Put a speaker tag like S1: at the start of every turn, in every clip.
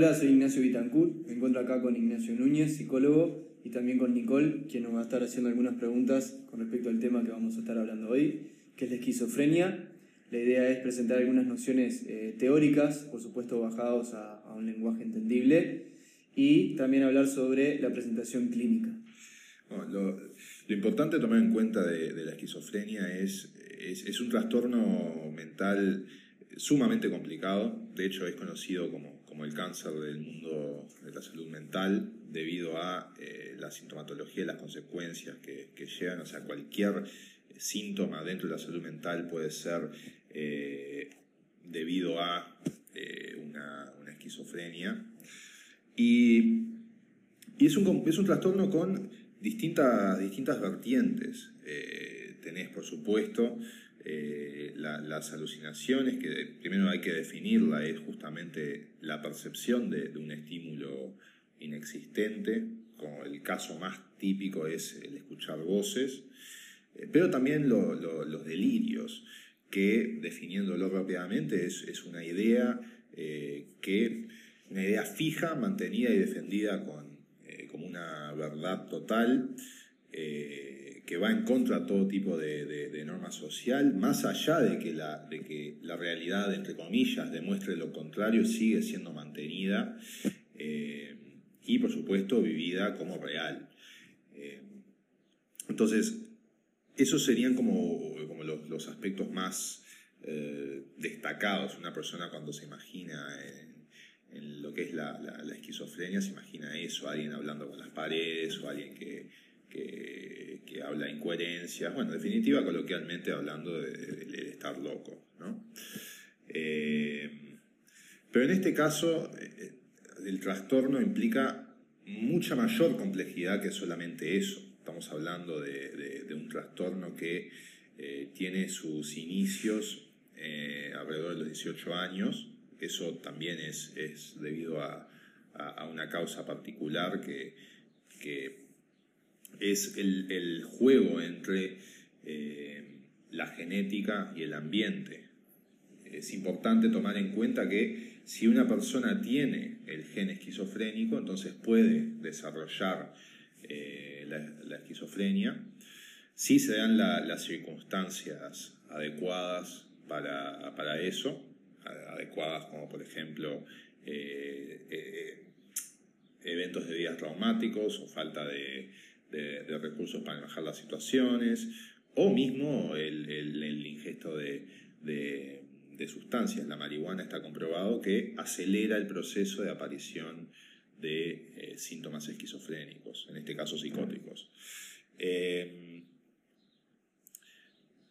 S1: Hola, soy Ignacio Vitancourt. Me encuentro acá con Ignacio Núñez, psicólogo, y también con Nicole, quien nos va a estar haciendo algunas preguntas con respecto al tema que vamos a estar hablando hoy, que es la esquizofrenia. La idea es presentar algunas nociones eh, teóricas, por supuesto bajados a, a un lenguaje entendible, y también hablar sobre la presentación clínica.
S2: lo, lo, importante tomar en cuenta de, de la esquizofrenia es, es, es, un trastorno mental sumamente complicado, de hecho es conocido como, como el cáncer del mundo de la salud mental debido a eh, la sintomatología y las consecuencias que, que, llegan, o sea, cualquier síntoma dentro de la salud mental puede ser eh, debido a eh, una, esquizofrenia. Y, y es, un, es, un, trastorno con distintas, distintas vertientes. Eh, tenés, por supuesto, eh, la, las alucinaciones, que primero hay que definirla, es justamente la percepción de, de un estímulo inexistente, como el caso más típico es el escuchar voces, eh, pero también lo, lo, los delirios, que definiéndolo rápidamente es, es una idea eh, que una idea fija, mantenida y defendida con, eh, como una verdad total, eh, que va en contra de todo tipo de, de, norma social, más allá de que, la, de que la realidad, entre comillas, demuestre lo contrario, sigue siendo mantenida eh, y, por supuesto, vivida como real. Eh, entonces, esos serían como, como los, los, aspectos más eh, destacados. Una persona cuando se imagina en, lo que es la, la, esquizofrenia, se imagina eso, alguien hablando con las paredes o alguien que, que, que habla incoherencias. Bueno, en definitiva, coloquialmente hablando de, estar loco. ¿no? Eh, pero en este caso, eh, el trastorno implica mucha mayor complejidad que solamente eso. Estamos hablando de, un trastorno que eh, tiene sus inicios alrededor de los 18 años. Eso también es, es debido a, a, a, una causa particular que, que es el, el, juego entre eh, la genética y el ambiente. Es importante tomar en cuenta que si una persona tiene el gen esquizofrénico, entonces puede desarrollar eh, la, esquizofrenia, si se dan la, las circunstancias adecuadas para, para, eso, adecuadas como por ejemplo eh, eventos de días traumáticos o falta de, de, recursos para manejar las situaciones, o mismo el, el, el ingesto de, de sustancias. La marihuana está comprobado que acelera el proceso de aparición de eh, síntomas esquizofrénicos, en este caso psicóticos. Eh,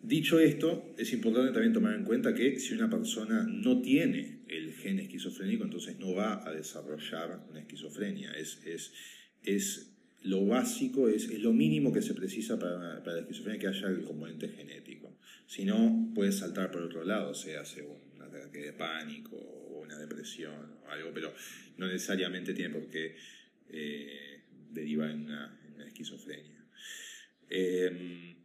S2: dicho esto, es importante también tomar en cuenta que si una persona no tiene el gen esquizofrénico, entonces no va a desarrollar una esquizofrenia. Es, es, es lo básico, es, es, lo mínimo que se precisa para, para, la esquizofrenia que haya el componente genético. Si no, puede saltar por otro lado, sea hace un ataque de pánico o una depresión o algo, pero no necesariamente tiene por qué eh, derivar en una, en una esquizofrenia.
S3: Eh,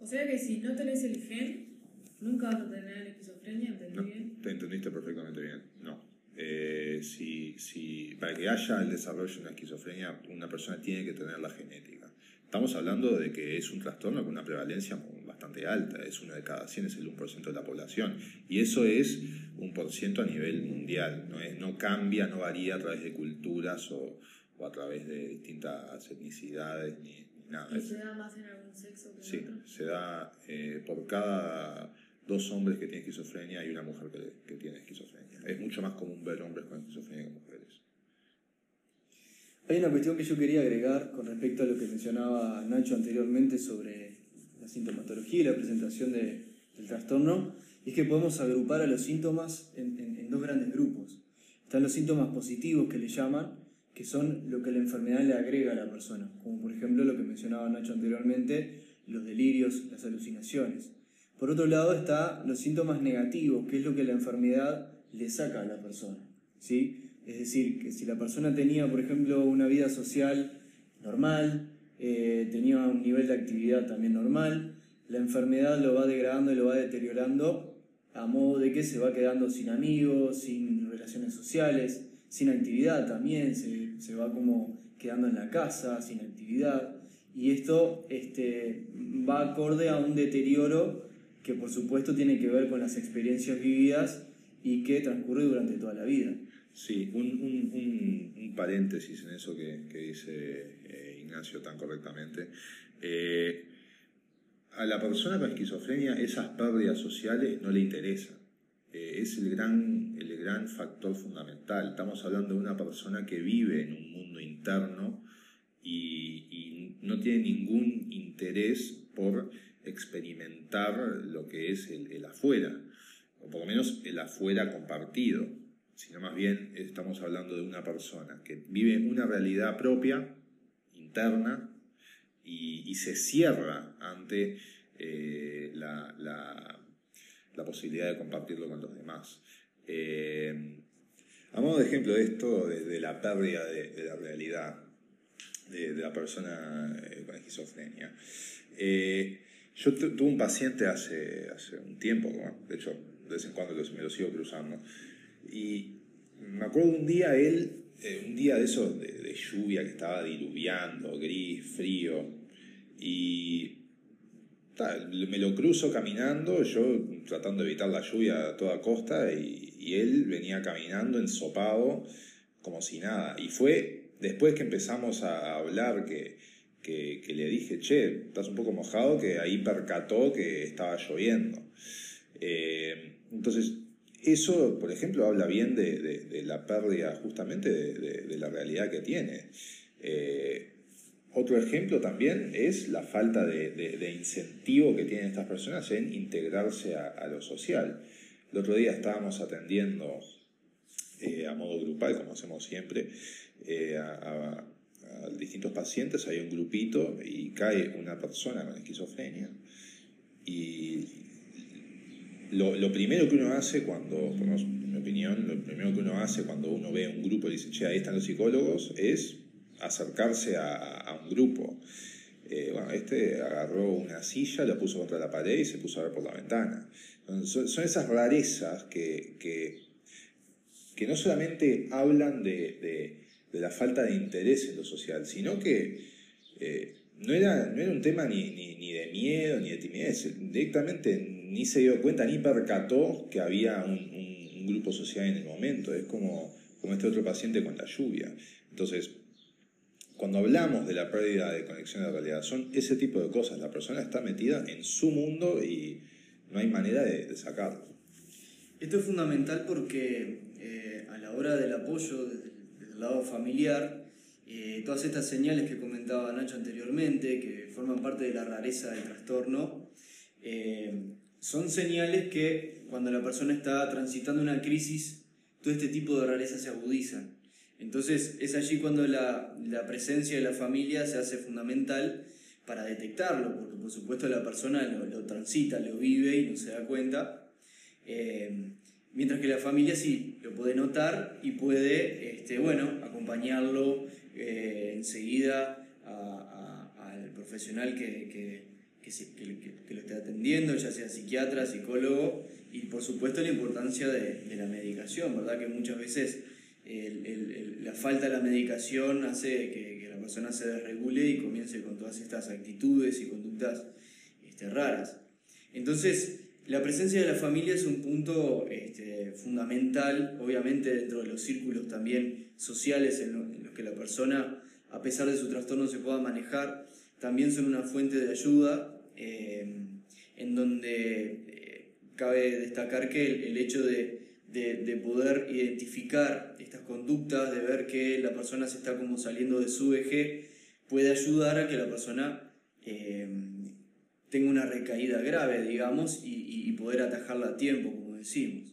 S3: o sea que si no tenés el gen, nunca vas a tener esquizofrenia, ¿entendí
S2: no,
S3: bien?
S2: Te entendiste perfectamente bien, no. Eh, si, si, para que haya el desarrollo de una esquizofrenia, una persona tiene que tener la genética. Estamos hablando de que es un trastorno con una prevalencia bastante alta, es uno de cada 100, es el 1% de la población. Y eso es un por ciento a nivel mundial, no, es, no cambia, no varía a través de culturas o, o a través de distintas etnicidades ni, ni nada.
S3: ¿Y se da más en algún sexo que en
S2: sí,
S3: otro?
S2: se da eh, por cada dos hombres que tienen esquizofrenia y una mujer que, tiene esquizofrenia. Es mucho más común ver hombres con esquizofrenia que mujeres.
S1: Hay una cuestión que yo quería agregar con respecto a lo que mencionaba Nacho anteriormente sobre la sintomatología y la presentación de, del trastorno, es que podemos agrupar a los síntomas en, en, en, dos grandes grupos. Están los síntomas positivos que le llaman, que son lo que la enfermedad le agrega a la persona, como por ejemplo lo que mencionaba Nacho anteriormente, los delirios, las alucinaciones. Por otro lado está los síntomas negativos, que es lo que la enfermedad le saca a la persona. ¿sí? Es decir, que si la persona tenía, por ejemplo, una vida social normal, eh, tenía un nivel de actividad también normal, la enfermedad lo va degradando y lo va deteriorando a modo de que se va quedando sin amigos, sin relaciones sociales, sin actividad también, se, va como quedando en la casa, sin actividad. Y esto este, va acorde a un deterioro que por supuesto tiene que ver con las experiencias vividas y que transcurre durante toda la vida.
S2: Sí, un, un, un, paréntesis en eso que, que dice eh, Ignacio tan correctamente. Eh, a la persona con esquizofrenia esas pérdidas sociales no le interesan. Eh, es el gran, el gran factor fundamental. Estamos hablando de una persona que vive en un mundo interno y, y no tiene ningún interés por experimentar lo que es el, afuera, o por lo menos el afuera compartido sino más bien estamos hablando de una persona que vive una realidad propia, interna, y, se cierra ante eh, la, posibilidad de compartirlo con los demás. Eh, a modo de ejemplo de esto, de, la pérdida de, la realidad de, la persona eh, con esquizofrenia. Yo tuve un paciente hace, hace un tiempo, de hecho, de vez en cuando me lo sigo cruzando, y me acuerdo un día él, eh, un día de esos de, lluvia que estaba diluviando, gris, frío, y me lo cruzo caminando, yo tratando de evitar la lluvia a toda costa, y, él venía caminando ensopado como si nada. Y fue después que empezamos a hablar que, que, le dije, che, estás un poco mojado, que ahí percató que estaba lloviendo. Eh, entonces, eso, por ejemplo, habla bien de, la pérdida justamente de, la realidad que tiene. Eh, otro ejemplo también es la falta de, incentivo que tienen estas personas en integrarse a, lo social. El otro día estábamos atendiendo eh, a modo grupal, como hacemos siempre, a, distintos pacientes, hay un grupito y cae una persona con esquizofrenia y lo, primero que uno hace cuando, por mi opinión, lo primero que uno hace cuando uno ve un grupo y dice, che, ahí están los psicólogos, es acercarse a, un grupo. Eh, bueno, este agarró una silla, la puso contra la pared y se puso a ver por la ventana. Son, esas rarezas que, que, no solamente hablan de, la falta de interés en lo social, sino que eh, no, era, no era un tema ni, ni de miedo ni de timidez, directamente ni se dio cuenta ni percató que había un, grupo social en el momento. Es como, como este otro paciente con la lluvia. Entonces, cuando hablamos de la pérdida de conexión de realidad, son ese tipo de cosas. La persona está metida en su mundo y no hay manera de, sacarlo.
S1: Esto es fundamental porque eh, a la hora del apoyo desde, el lado familiar, eh, todas estas señales que comentaba Nacho anteriormente, que forman parte de la rareza del trastorno, eh, son señales que cuando la persona está transitando una crisis, todo este tipo de rarezas se agudizan. Entonces es allí cuando la, presencia de la familia se hace fundamental para detectarlo, porque por supuesto la persona lo, transita, lo vive y no se da cuenta, eh, mientras que la familia sí lo puede notar y puede este, bueno, acompañarlo eh, enseguida al profesional que que, lo esté atendiendo, ya sea psiquiatra, psicólogo, y por supuesto la importancia de, la medicación, ¿verdad? Que muchas veces la falta de la medicación hace que, la persona se desregule y comience con todas estas actitudes y conductas este, raras. Entonces, la presencia de la familia es un punto este, fundamental, obviamente dentro de los círculos también sociales en los que la persona, a pesar de su trastorno, se pueda manejar, también son una fuente de ayuda eh, en donde eh, cabe destacar que el, hecho de, poder identificar estas conductas, de ver que la persona se está como saliendo de su eje, puede ayudar a que la persona eh, tenga una recaída grave, digamos, y, poder atajarla a tiempo, como decimos.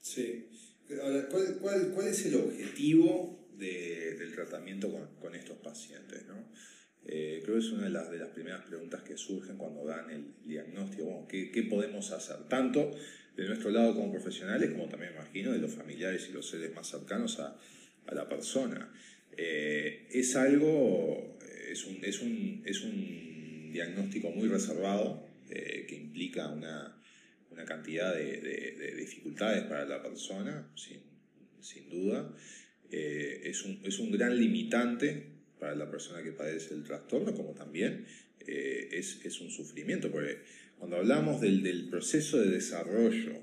S2: Sí. Ahora, ¿cuál, es el objetivo del tratamiento con, con estos pacientes? ¿no? Eh, creo que es una de las, de las primeras preguntas que surgen cuando dan el diagnóstico. ¿qué, ¿qué, podemos hacer? Tanto de nuestro lado como profesionales, como también imagino de los familiares y los seres más cercanos a, a la persona. Eh, es algo, es un, es un, es un diagnóstico muy reservado eh, que implica una, una cantidad de, de, dificultades para la persona, sin sin duda. Eh, es, un, es, un, gran limitante para la persona que padece el trastorno, como también eh, es, es, un sufrimiento, porque cuando hablamos del, del proceso de desarrollo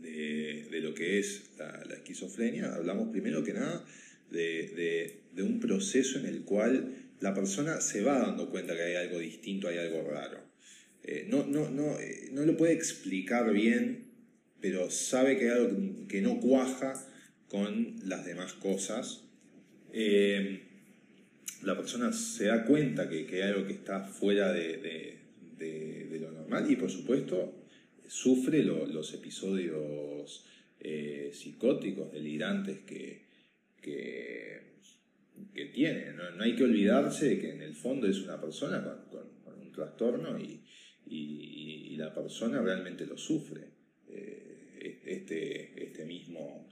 S2: de, de, lo que es la, la, esquizofrenia, hablamos primero que nada de, de, un proceso en el cual la persona se va dando cuenta que hay algo distinto, hay algo raro. Eh, no, no, no, no lo puede explicar bien, pero sabe que hay algo que no cuaja con las demás cosas. Eh, la persona se da cuenta que, que, hay algo que está fuera de, de, de, lo normal y por supuesto sufre lo, los episodios eh, psicóticos, delirantes que, que, que tiene. ¿no? ¿no? hay que olvidarse de que en el fondo es una persona con, con, un trastorno y, y, la persona realmente lo sufre. Eh, este, este mismo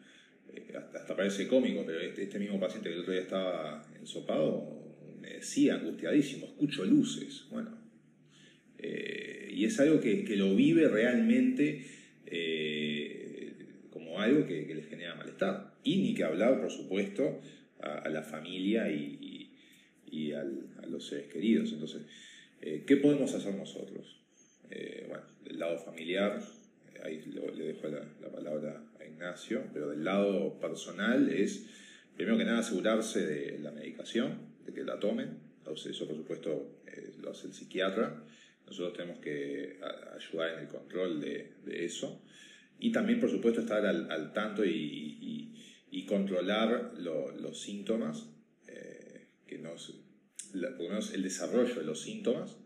S2: eh, hasta, parece cómico, pero este, este, mismo paciente que el otro día estaba ensopado me decía angustiadísimo, escucho luces. Bueno, eh, y es algo que, que lo vive realmente como algo que, que, le genera malestar. Y ni que hablar, por supuesto, a, a la familia y, y, y al, a los seres queridos. Entonces, eh, ¿qué podemos hacer nosotros? Eh, bueno, del lado familiar, ahí le dejo la, la palabra Ignacio, pero del lado personal es, primero que nada, asegurarse de la medicación, de que la tomen. Eso, por supuesto, eh, lo hace el psiquiatra. Nosotros tenemos que ayudar en el control de, de eso. Y también, por supuesto, estar al, al tanto y, y, y controlar lo, los síntomas, eh, que nos, la, por lo menos el desarrollo de los síntomas,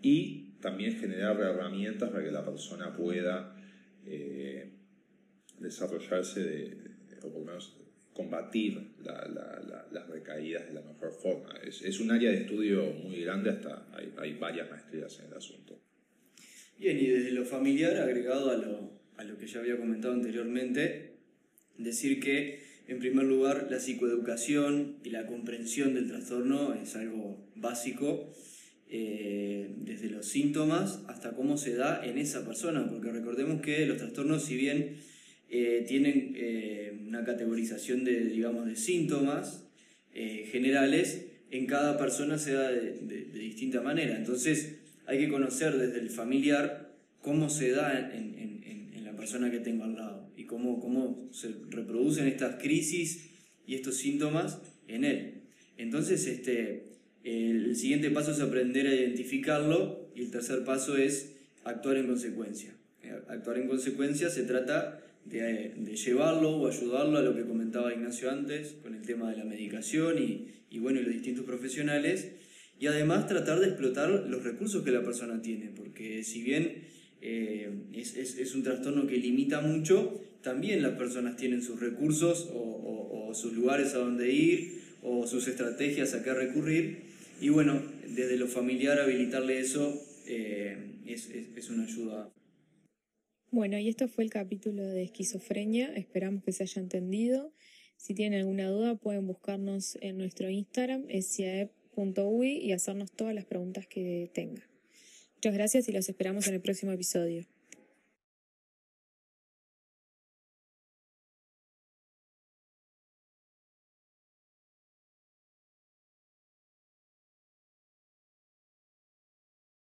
S2: y también generar herramientas para que la persona pueda eh, desarrollarse de, o por lo menos combatir la, la, las recaídas de la mejor forma. Es, es, un área de estudio muy grande, hasta hay, hay, varias maestrías en el asunto.
S1: Bien, y desde lo familiar, agregado a lo, a lo que ya había comentado anteriormente, decir que, en primer lugar, la psicoeducación y la comprensión del trastorno es algo básico, eh, desde los síntomas hasta cómo se da en esa persona, porque recordemos que los trastornos, si bien eh, tienen eh, una categorización de, digamos, de síntomas generales, en cada persona se da de, distinta manera. Entonces hay que conocer desde el familiar cómo se da en la persona que tengo al lado y cómo, cómo se reproducen estas crisis y estos síntomas en él. Entonces, este, el siguiente paso es aprender a identificarlo y el tercer paso es actuar en consecuencia. Actuar en consecuencia se trata de, de, llevarlo o ayudarlo a lo que comentaba Ignacio antes con el tema de la medicación y, y bueno, y los distintos profesionales. Y además tratar de explotar los recursos que la persona tiene, porque si bien eh, es, es, un trastorno que limita mucho, también las personas tienen sus recursos o sus lugares a donde ir o sus estrategias a qué recurrir. Y bueno, desde lo familiar habilitarle eso eh, es, es una ayuda.
S4: Bueno, y esto fue el capítulo de esquizofrenia. Esperamos que se haya entendido. Si tienen alguna duda, pueden buscarnos en nuestro Instagram, siaep.ui, y hacernos todas las preguntas que tengan. Muchas gracias y los esperamos en el próximo episodio.